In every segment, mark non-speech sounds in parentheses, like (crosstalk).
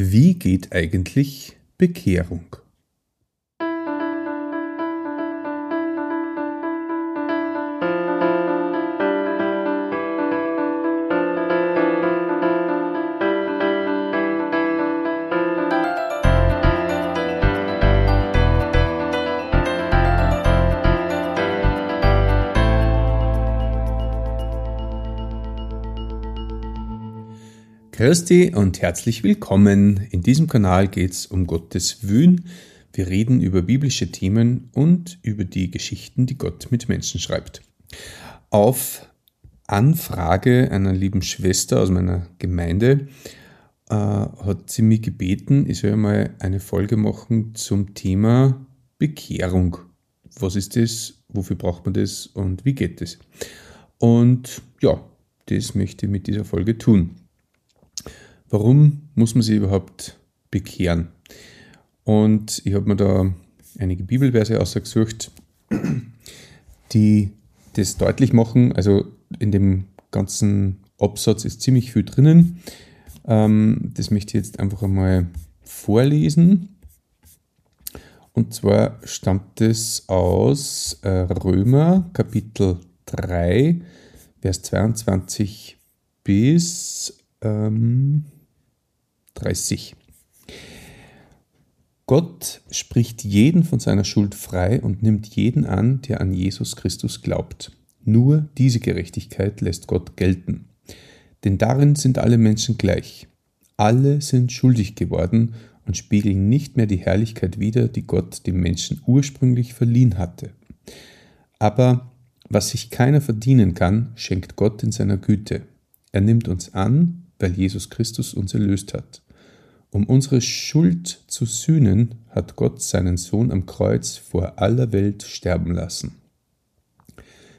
Wie geht eigentlich Bekehrung? Grüß und herzlich willkommen. In diesem Kanal geht es um Gottes Wün. Wir reden über biblische Themen und über die Geschichten, die Gott mit Menschen schreibt. Auf Anfrage einer lieben Schwester aus meiner Gemeinde äh, hat sie mich gebeten, ich soll mal eine Folge machen zum Thema Bekehrung. Was ist das? Wofür braucht man das? Und wie geht es? Und ja, das möchte ich mit dieser Folge tun. Warum muss man sich überhaupt bekehren? Und ich habe mir da einige Bibelverse ausgesucht, die das deutlich machen. Also in dem ganzen Absatz ist ziemlich viel drinnen. Ähm, das möchte ich jetzt einfach einmal vorlesen. Und zwar stammt es aus äh, Römer Kapitel 3, Vers 22 bis ähm, 30. Gott spricht jeden von seiner Schuld frei und nimmt jeden an, der an Jesus Christus glaubt. Nur diese Gerechtigkeit lässt Gott gelten. Denn darin sind alle Menschen gleich. Alle sind schuldig geworden und spiegeln nicht mehr die Herrlichkeit wider, die Gott dem Menschen ursprünglich verliehen hatte. Aber was sich keiner verdienen kann, schenkt Gott in seiner Güte. Er nimmt uns an, weil Jesus Christus uns erlöst hat. Um unsere Schuld zu sühnen, hat Gott seinen Sohn am Kreuz vor aller Welt sterben lassen.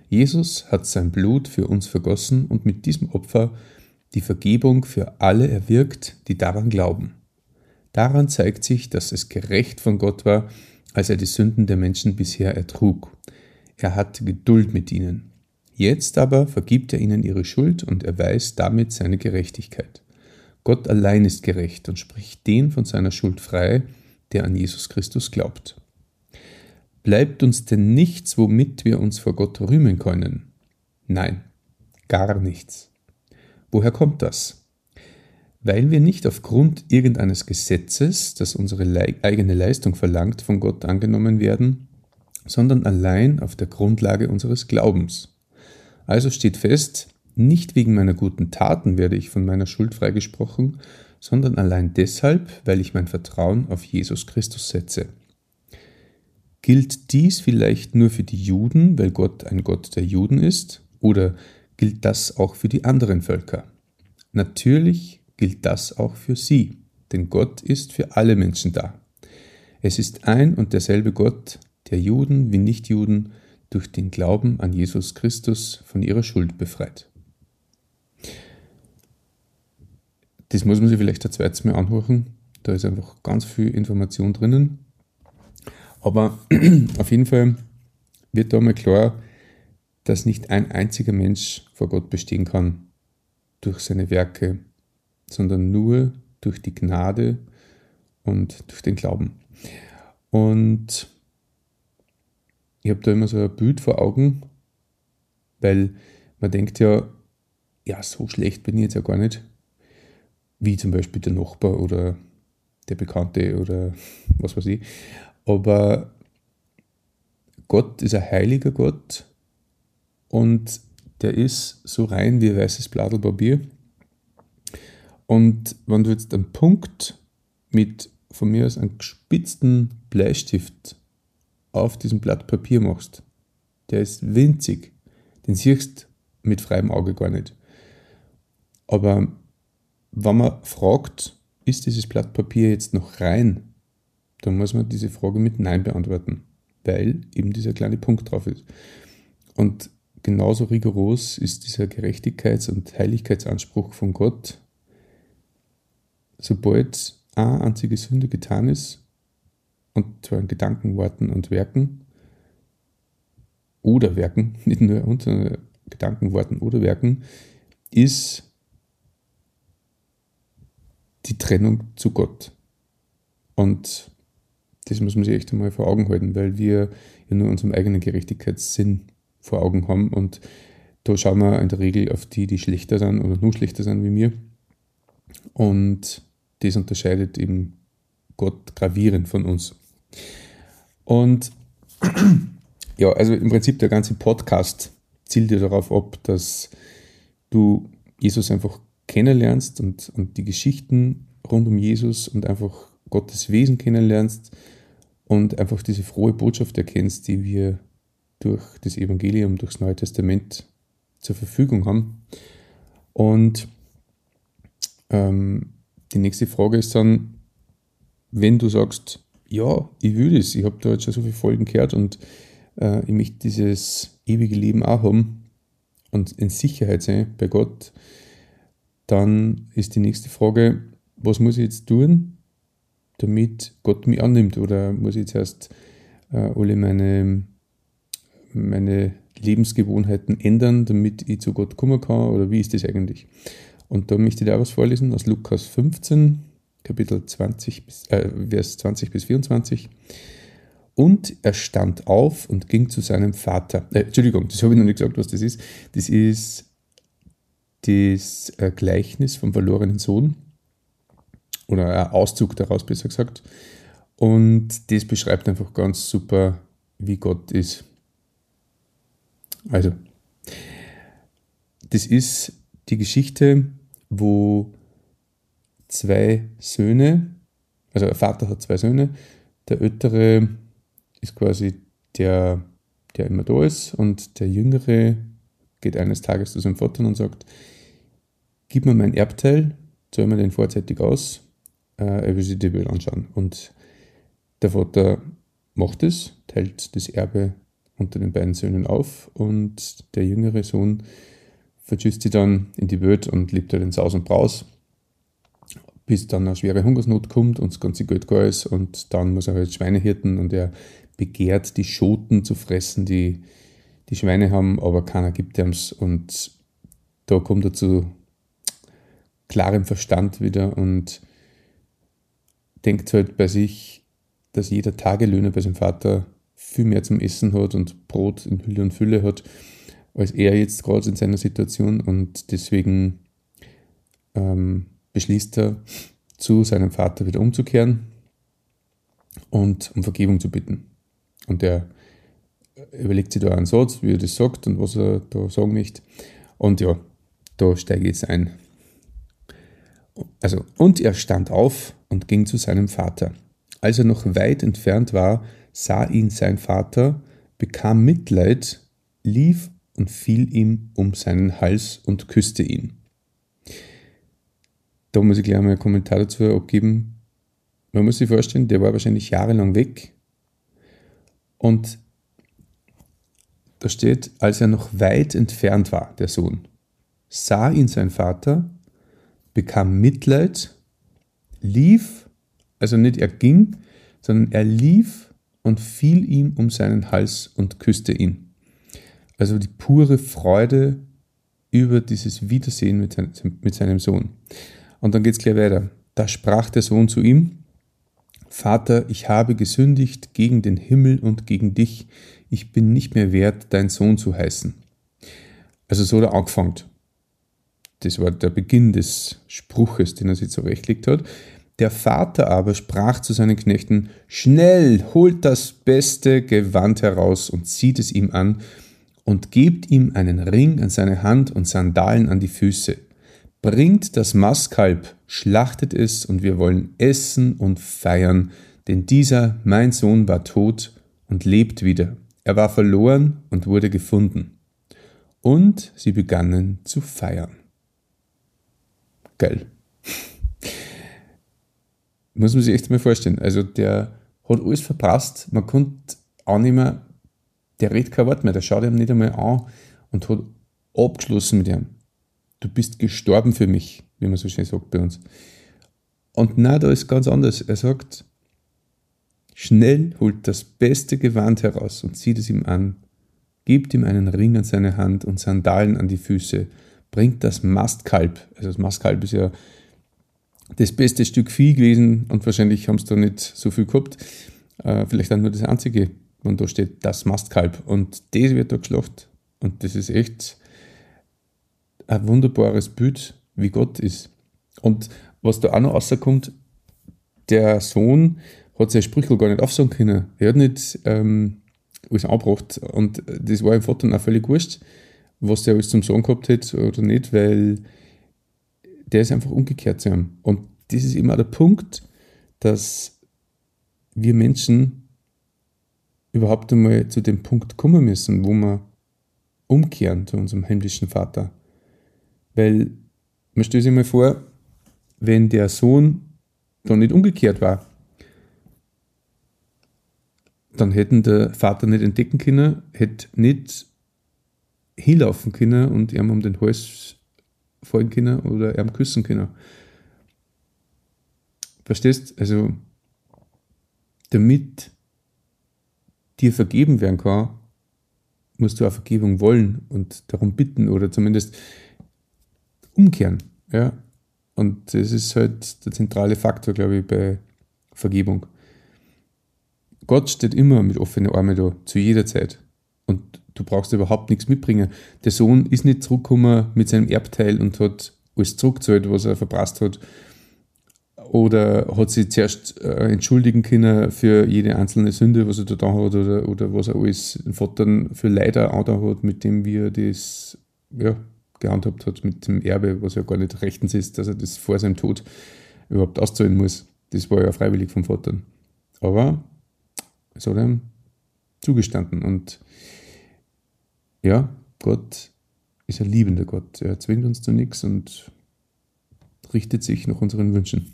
Jesus hat sein Blut für uns vergossen und mit diesem Opfer die Vergebung für alle erwirkt, die daran glauben. Daran zeigt sich, dass es gerecht von Gott war, als er die Sünden der Menschen bisher ertrug. Er hat Geduld mit ihnen. Jetzt aber vergibt er ihnen ihre Schuld und erweist damit seine Gerechtigkeit. Gott allein ist gerecht und spricht den von seiner Schuld frei, der an Jesus Christus glaubt. Bleibt uns denn nichts, womit wir uns vor Gott rühmen können? Nein, gar nichts. Woher kommt das? Weil wir nicht aufgrund irgendeines Gesetzes, das unsere eigene Leistung verlangt, von Gott angenommen werden, sondern allein auf der Grundlage unseres Glaubens. Also steht fest, nicht wegen meiner guten Taten werde ich von meiner Schuld freigesprochen, sondern allein deshalb, weil ich mein Vertrauen auf Jesus Christus setze. Gilt dies vielleicht nur für die Juden, weil Gott ein Gott der Juden ist, oder gilt das auch für die anderen Völker? Natürlich gilt das auch für sie, denn Gott ist für alle Menschen da. Es ist ein und derselbe Gott, der Juden wie Nichtjuden durch den Glauben an Jesus Christus von ihrer Schuld befreit. Das muss man sich vielleicht ein zweites Mal anhören. Da ist einfach ganz viel Information drinnen. Aber (clears throat) auf jeden Fall wird da mal klar, dass nicht ein einziger Mensch vor Gott bestehen kann durch seine Werke, sondern nur durch die Gnade und durch den Glauben. Und ich habe da immer so ein Bild vor Augen, weil man denkt ja, ja, so schlecht bin ich jetzt ja gar nicht wie zum Beispiel der Nachbar oder der Bekannte oder was weiß ich. Aber Gott ist ein heiliger Gott und der ist so rein wie ein weißes Blatt Papier. Und wenn du jetzt einen Punkt mit von mir aus einem gespitzten Bleistift auf diesem Blatt Papier machst, der ist winzig, den siehst mit freiem Auge gar nicht. Aber wenn man fragt, ist dieses Blatt Papier jetzt noch rein, dann muss man diese Frage mit Nein beantworten, weil eben dieser kleine Punkt drauf ist. Und genauso rigoros ist dieser Gerechtigkeits- und Heiligkeitsanspruch von Gott. Sobald eine einzige Sünde getan ist, und zwar in Gedanken, Worten und Werken, oder Werken, (laughs) nicht nur unter Gedanken, Worten oder Werken, ist die Trennung zu Gott. Und das muss man sich echt einmal vor Augen halten, weil wir ja nur unseren eigenen Gerechtigkeitssinn vor Augen haben und da schauen wir in der Regel auf die, die schlechter sind oder nur schlechter sind wie mir. Und das unterscheidet eben Gott gravierend von uns. Und (clears throat) ja, also im Prinzip der ganze Podcast zielt ja darauf ab, dass du Jesus einfach kennenlernst und, und die Geschichten rund um Jesus und einfach Gottes Wesen kennenlernst und einfach diese frohe Botschaft erkennst, die wir durch das Evangelium, durchs Neue Testament zur Verfügung haben. Und ähm, die nächste Frage ist dann, wenn du sagst, ja, ich will das, ich habe da jetzt schon so viele Folgen gehört und äh, ich möchte dieses ewige Leben auch haben und in Sicherheit sein bei Gott, dann ist die nächste Frage, was muss ich jetzt tun, damit Gott mich annimmt? Oder muss ich jetzt erst äh, alle meine, meine Lebensgewohnheiten ändern, damit ich zu Gott kommen kann? Oder wie ist das eigentlich? Und da möchte ich auch was vorlesen aus Lukas 15, Kapitel 20 bis, äh, Vers 20 bis 24. Und er stand auf und ging zu seinem Vater. Äh, Entschuldigung, das habe ich noch nicht gesagt, was das ist. Das ist das Gleichnis vom verlorenen Sohn oder ein Auszug daraus, besser gesagt. Und das beschreibt einfach ganz super, wie Gott ist. Also, das ist die Geschichte, wo zwei Söhne, also ein Vater hat zwei Söhne, der ältere ist quasi der, der immer da ist und der jüngere geht eines Tages zu seinem Vater und sagt, gib mir mein Erbteil, zahl mir den vorzeitig aus, äh, er will sich die Welt anschauen. Und der Vater macht es, teilt das Erbe unter den beiden Söhnen auf und der jüngere Sohn verschüsst sie dann in die Welt und lebt halt in Saus und Braus, bis dann eine schwere Hungersnot kommt und das ganze Geld gar ist und dann muss er halt Schweine hirten und er begehrt, die Schoten zu fressen, die die Schweine haben, aber keiner gibt ihm's und da kommt er zu klarem Verstand wieder und denkt halt bei sich, dass jeder Tagelöhner bei seinem Vater viel mehr zum Essen hat und Brot in Hülle und Fülle hat, als er jetzt gerade in seiner Situation und deswegen ähm, beschließt er, zu seinem Vater wieder umzukehren und um Vergebung zu bitten. Und er überlegt sich da einen Satz, wie er das sagt und was er da sagen möchte. Und ja, da steige ich jetzt ein. Also, und er stand auf und ging zu seinem Vater. Als er noch weit entfernt war, sah ihn sein Vater, bekam Mitleid, lief und fiel ihm um seinen Hals und küsste ihn. Da muss ich gleich mal einen Kommentar dazu abgeben. Man muss sich vorstellen, der war wahrscheinlich jahrelang weg. Und da steht, als er noch weit entfernt war, der Sohn, sah ihn sein Vater, bekam Mitleid, lief, also nicht er ging, sondern er lief und fiel ihm um seinen Hals und küsste ihn. Also die pure Freude über dieses Wiedersehen mit, sein, mit seinem Sohn. Und dann geht es gleich weiter. Da sprach der Sohn zu ihm, Vater, ich habe gesündigt gegen den Himmel und gegen dich, ich bin nicht mehr wert, dein Sohn zu heißen. Also so hat er angefangen. Das war der Beginn des Spruches, den er sich zurechtlegt hat. Der Vater aber sprach zu seinen Knechten, Schnell, holt das beste Gewand heraus und zieht es ihm an und gebt ihm einen Ring an seine Hand und Sandalen an die Füße. Bringt das Mastkalb, schlachtet es und wir wollen essen und feiern, denn dieser, mein Sohn, war tot und lebt wieder. Er war verloren und wurde gefunden. Und sie begannen zu feiern. Geil. (laughs) Muss man sich echt mal vorstellen. Also der hat alles verpasst. Man konnte auch nicht mehr, der redet kein Wort mehr, der schaut ihm nicht einmal an und hat abgeschlossen mit ihm. Du bist gestorben für mich, wie man so schön sagt bei uns. Und na, da ist ganz anders. Er sagt, schnell holt das beste Gewand heraus und zieht es ihm an, gibt ihm einen Ring an seine Hand und Sandalen an die Füße, bringt das Mastkalb, also das Mastkalb ist ja das beste Stück Vieh gewesen und wahrscheinlich haben sie da nicht so viel gehabt. Äh, vielleicht dann nur das einzige, und da steht das Mastkalb und das wird da geschlachtet. Und das ist echt ein wunderbares Bild, wie Gott ist. Und was da auch noch rauskommt, der Sohn hat seine Sprüche gar nicht aufsagen können. Er hat nicht ähm, alles angebracht. Und das war im Vater auch völlig wurscht, was der alles zum Sagen gehabt hat oder nicht, weil der ist einfach umgekehrt zu ihm. Und das ist immer der Punkt, dass wir Menschen überhaupt einmal zu dem Punkt kommen müssen, wo wir umkehren zu unserem himmlischen Vater. Weil man stellt sich mal vor, wenn der Sohn da nicht umgekehrt war, dann hätten der Vater nicht entdecken können, hätte nicht hinlaufen können und ihm um den Hals fallen können oder ihm küssen können. Verstehst? Also, damit dir vergeben werden kann, musst du auch Vergebung wollen und darum bitten oder zumindest umkehren. Ja? Und das ist halt der zentrale Faktor, glaube ich, bei Vergebung. Gott steht immer mit offenen Armen da, zu jeder Zeit. Und du brauchst überhaupt nichts mitbringen. Der Sohn ist nicht zurückgekommen mit seinem Erbteil und hat alles zurückgezahlt, was er verprasst hat, oder hat sich zuerst äh, entschuldigen können für jede einzelne Sünde, was er da hat oder, oder was er alles den Vater für Leider da hat, mit dem wie er das ja, gehandhabt hat mit dem Erbe, was ja gar nicht rechtens ist, dass er das vor seinem Tod überhaupt auszahlen muss. Das war ja freiwillig vom Vater. Aber ihm zugestanden und ja, Gott ist ein liebender Gott. Er zwingt uns zu nichts und richtet sich nach unseren Wünschen.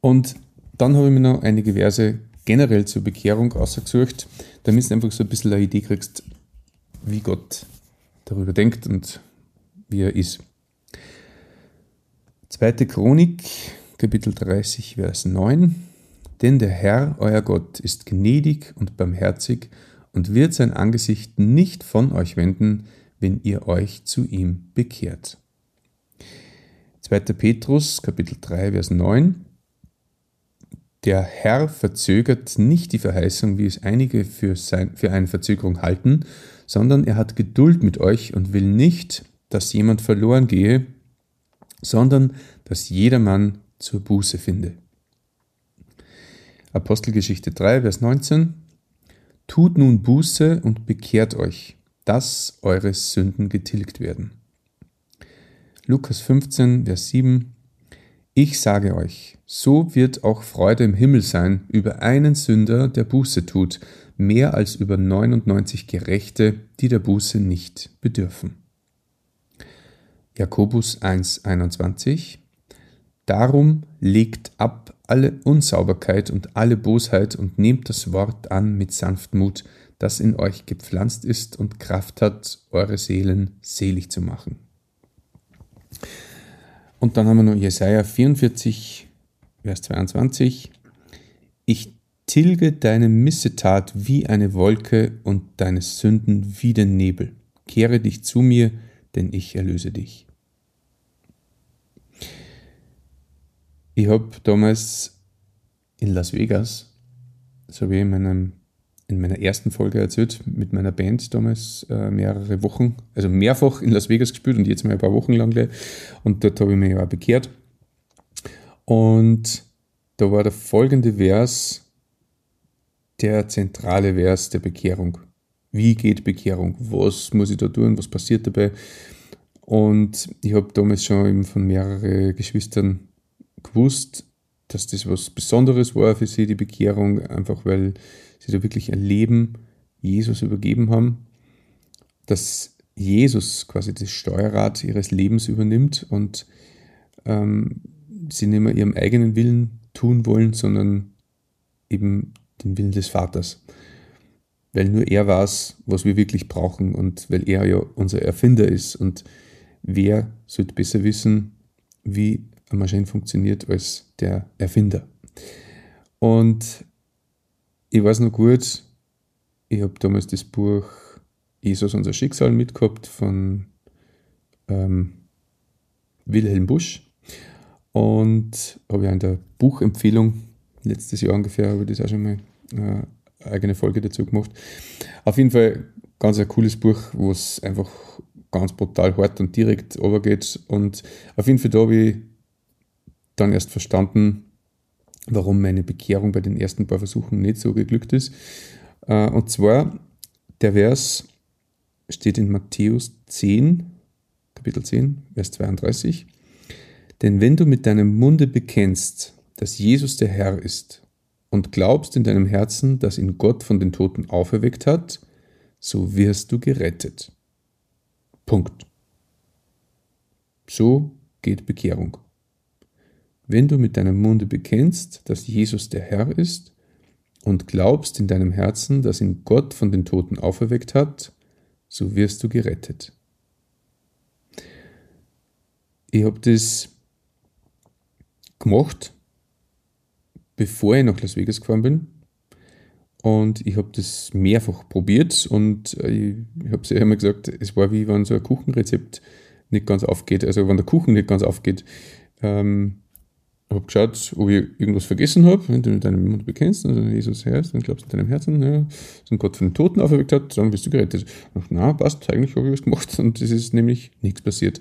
Und dann habe ich mir noch einige Verse generell zur Bekehrung ausgesucht, damit du einfach so ein bisschen eine Idee kriegst, wie Gott darüber denkt und wie er ist. Zweite Chronik, Kapitel 30, Vers 9. Denn der Herr, euer Gott, ist gnädig und barmherzig und wird sein Angesicht nicht von euch wenden, wenn ihr euch zu ihm bekehrt. 2. Petrus, Kapitel 3, Vers 9. Der Herr verzögert nicht die Verheißung, wie es einige für, sein, für eine Verzögerung halten, sondern er hat Geduld mit euch und will nicht, dass jemand verloren gehe, sondern dass jedermann zur Buße finde. Apostelgeschichte 3, Vers 19. Tut nun Buße und bekehrt euch, dass eure Sünden getilgt werden. Lukas 15, Vers 7. Ich sage euch, so wird auch Freude im Himmel sein über einen Sünder, der Buße tut, mehr als über 99 Gerechte, die der Buße nicht bedürfen. Jakobus 1,21 Darum legt ab alle Unsauberkeit und alle Bosheit und nehmt das Wort an mit Sanftmut, das in euch gepflanzt ist und Kraft hat, eure Seelen selig zu machen. Und dann haben wir noch Jesaja 44, Vers 22. Ich tilge deine Missetat wie eine Wolke und deine Sünden wie den Nebel. Kehre dich zu mir, denn ich erlöse dich. Ich habe damals in Las Vegas, so wie in, meinem, in meiner ersten Folge erzählt, mit meiner Band damals äh, mehrere Wochen, also mehrfach in Las Vegas gespielt und jetzt mal ein paar Wochen lang. Und dort habe ich mich ja auch bekehrt. Und da war der folgende Vers, der zentrale Vers der Bekehrung. Wie geht Bekehrung? Was muss ich da tun? Was passiert dabei? Und ich habe damals schon eben von mehreren Geschwistern gewusst, dass das was Besonderes war für sie, die Bekehrung, einfach weil sie da wirklich ein Leben Jesus übergeben haben, dass Jesus quasi das Steuerrad ihres Lebens übernimmt und ähm, sie nicht mehr ihrem eigenen Willen tun wollen, sondern eben den Willen des Vaters. Weil nur er weiß, was wir wirklich brauchen und weil er ja unser Erfinder ist. Und wer sollte besser wissen, wie eine Maschine funktioniert, als der Erfinder. Und ich weiß noch gut, ich habe damals das Buch Jesus unser Schicksal mitgehabt von ähm, Wilhelm Busch. Und habe ja in der Buchempfehlung, letztes Jahr ungefähr, habe ich das auch schon mal äh, eigene Folge dazu gemacht. Auf jeden Fall ganz ein cooles Buch, wo es einfach ganz brutal hart und direkt übergeht. Und auf jeden Fall da habe ich dann erst verstanden, warum meine Bekehrung bei den ersten paar Versuchen nicht so geglückt ist. Äh, und zwar, der Vers steht in Matthäus 10, Kapitel 10, Vers 32. Denn wenn du mit deinem Munde bekennst, dass Jesus der Herr ist und glaubst in deinem Herzen, dass ihn Gott von den Toten auferweckt hat, so wirst du gerettet. Punkt. So geht Bekehrung. Wenn du mit deinem Munde bekennst, dass Jesus der Herr ist und glaubst in deinem Herzen, dass ihn Gott von den Toten auferweckt hat, so wirst du gerettet. Ich habe das gemacht, bevor ich nach Las Vegas gefahren bin. Und ich habe das mehrfach probiert und ich, ich habe es ja immer gesagt, es war wie wenn so ein Kuchenrezept nicht ganz aufgeht, also wenn der Kuchen nicht ganz aufgeht. Ähm, habe geschaut, ob ich irgendwas vergessen habe. Wenn du mit deinem Mund bekennst, also Jesus Herr ist, dann glaubst du in deinem Herzen, ja, dass Gott von den Toten auferweckt hat, dann bist du gerettet. Und, na, passt, eigentlich habe ich was gemacht (laughs) und es ist nämlich nichts passiert.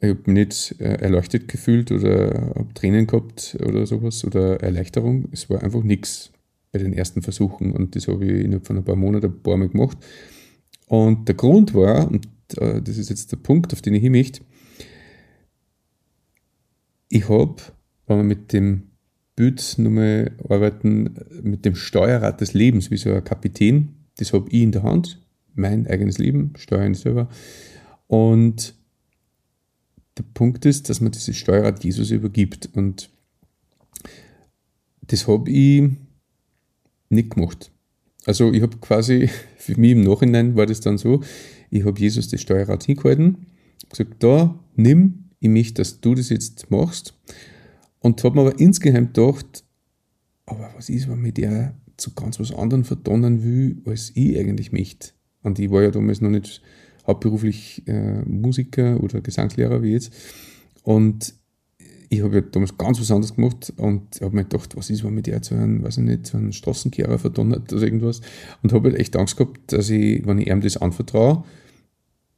Ich habe mich nicht äh, erleuchtet gefühlt oder habe Tränen gehabt oder sowas oder Erleichterung. Es war einfach nichts bei den ersten Versuchen und das habe ich innerhalb von ein paar Monaten ein paar Mal gemacht. Und der Grund war, und äh, das ist jetzt der Punkt, auf den ich hin möchte, ich habe, wenn wir mit dem Bild nochmal arbeiten, mit dem Steuerrad des Lebens, wie so ein Kapitän, das habe ich in der Hand, mein eigenes Leben, steuern selber. Und der Punkt ist, dass man dieses Steuerrad Jesus übergibt. Und das habe ich nicht gemacht. Also ich habe quasi, (laughs) für mich im Nachhinein war das dann so, ich habe Jesus das Steuerrad hingehalten, gesagt, da, nimm, ich möchte, dass du das jetzt machst. Und habe mir aber insgeheim gedacht, aber was ist, wenn mir der zu ganz was anderem verdonnen will, als ich eigentlich möchte? Und ich war ja damals noch nicht hauptberuflich äh, Musiker oder Gesangslehrer wie jetzt. Und ich habe ja damals ganz was anderes gemacht und habe mir gedacht, was ist, wenn mir der zu einem, weiß ich nicht, zu einem Straßenkehrer verdonnert oder irgendwas. Und habe halt echt Angst gehabt, dass ich, wenn ich ihm das anvertraue,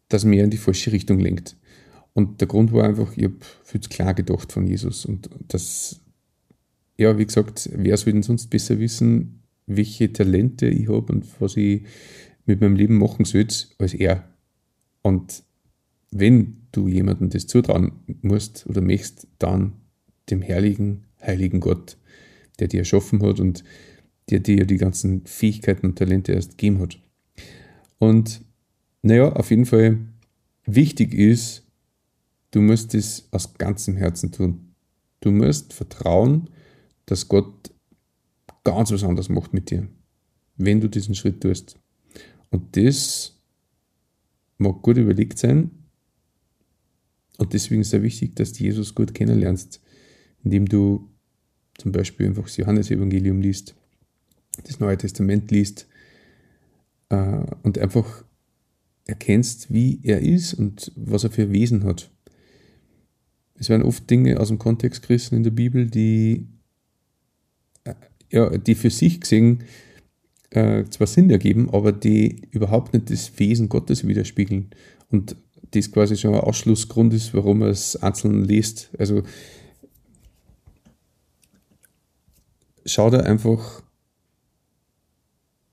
dass er mir in die falsche Richtung lenkt. Und der Grund war einfach, ich habe viel zu klar gedacht von Jesus. Und das, ja, wie gesagt, wer soll denn sonst besser wissen, welche Talente ich habe und was ich mit meinem Leben machen soll, als er. Und wenn du jemandem das zutrauen musst oder möchtest, dann dem herrlichen, heiligen Gott, der dir erschaffen hat und der dir die ganzen Fähigkeiten und Talente erst gegeben hat. Und naja, auf jeden Fall wichtig ist, Du musst es aus ganzem Herzen tun. Du musst vertrauen, dass Gott ganz was anderes macht mit dir, wenn du diesen Schritt tust. Und das mag gut überlegt sein. Und deswegen ist es wichtig, dass du Jesus gut kennenlernst, indem du zum Beispiel einfach das Johannesevangelium liest, das Neue Testament liest äh, und einfach erkennst, wie er ist und was er für Wesen hat. Es werden oft Dinge aus dem Kontext gerissen in der Bibel, die, äh, ja, die für sich gesehen äh, zwar Sinn ergeben, aber die überhaupt nicht das Wesen Gottes widerspiegeln. Und das quasi schon ein Ausschlussgrund ist, warum man es einzeln liest. Also schau dir einfach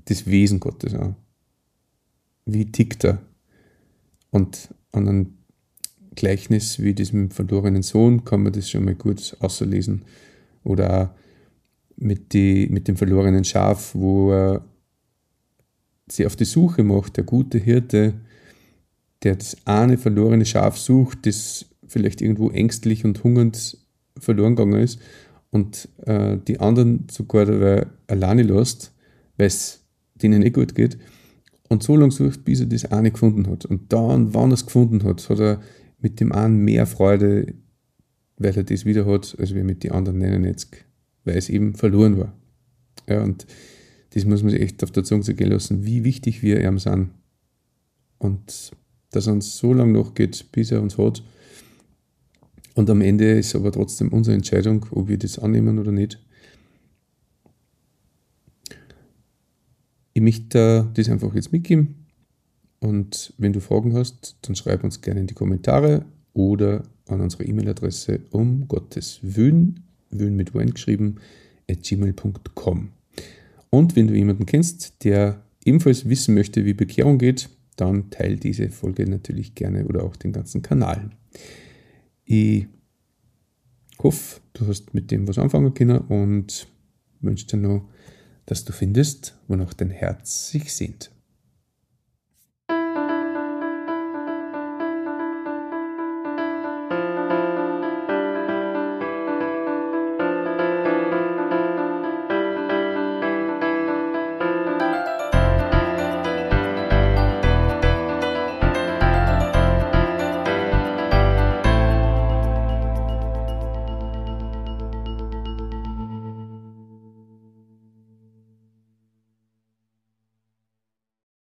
das Wesen Gottes an. Wie tickt er? Und an einem Gleichnis wie diesem verlorenen Sohn kann man das schon mal gut auslesen. Oder mit, die, mit dem verlorenen Schaf, wo er sich auf die Suche macht, der gute Hirte, der das eine verlorene Schaf sucht, das vielleicht irgendwo ängstlich und hungernd verloren gegangen ist und äh, die anderen sogar dabei alleine lässt, weil es denen nicht gut geht und so lange sucht, bis er das eine gefunden hat. Und dann, wann er es gefunden hat, hat er mit dem einen mehr Freude, weil er das wieder hat, als wir mit den anderen 99, weil es eben verloren war. Ja, und das muss man sich echt auf der Zunge zergehen lassen, wie wichtig wir ihm sind. Und dass er uns so lange noch geht, bis er uns hat. Und am Ende ist aber trotzdem unsere Entscheidung, ob wir das annehmen oder nicht. Ich möchte das einfach jetzt mitgeben. Und wenn du Fragen hast, dann schreib uns gerne in die Kommentare oder an unsere E-Mail-Adresse um Gottes Wün, Wün mit Wein geschrieben, at gmail.com. Und wenn du jemanden kennst, der ebenfalls wissen möchte, wie Bekehrung geht, dann teile diese Folge natürlich gerne oder auch den ganzen Kanal. Ich hoffe, du hast mit dem was anfangen können und wünsche dir noch, dass du findest, wonach dein Herz sich sehnt.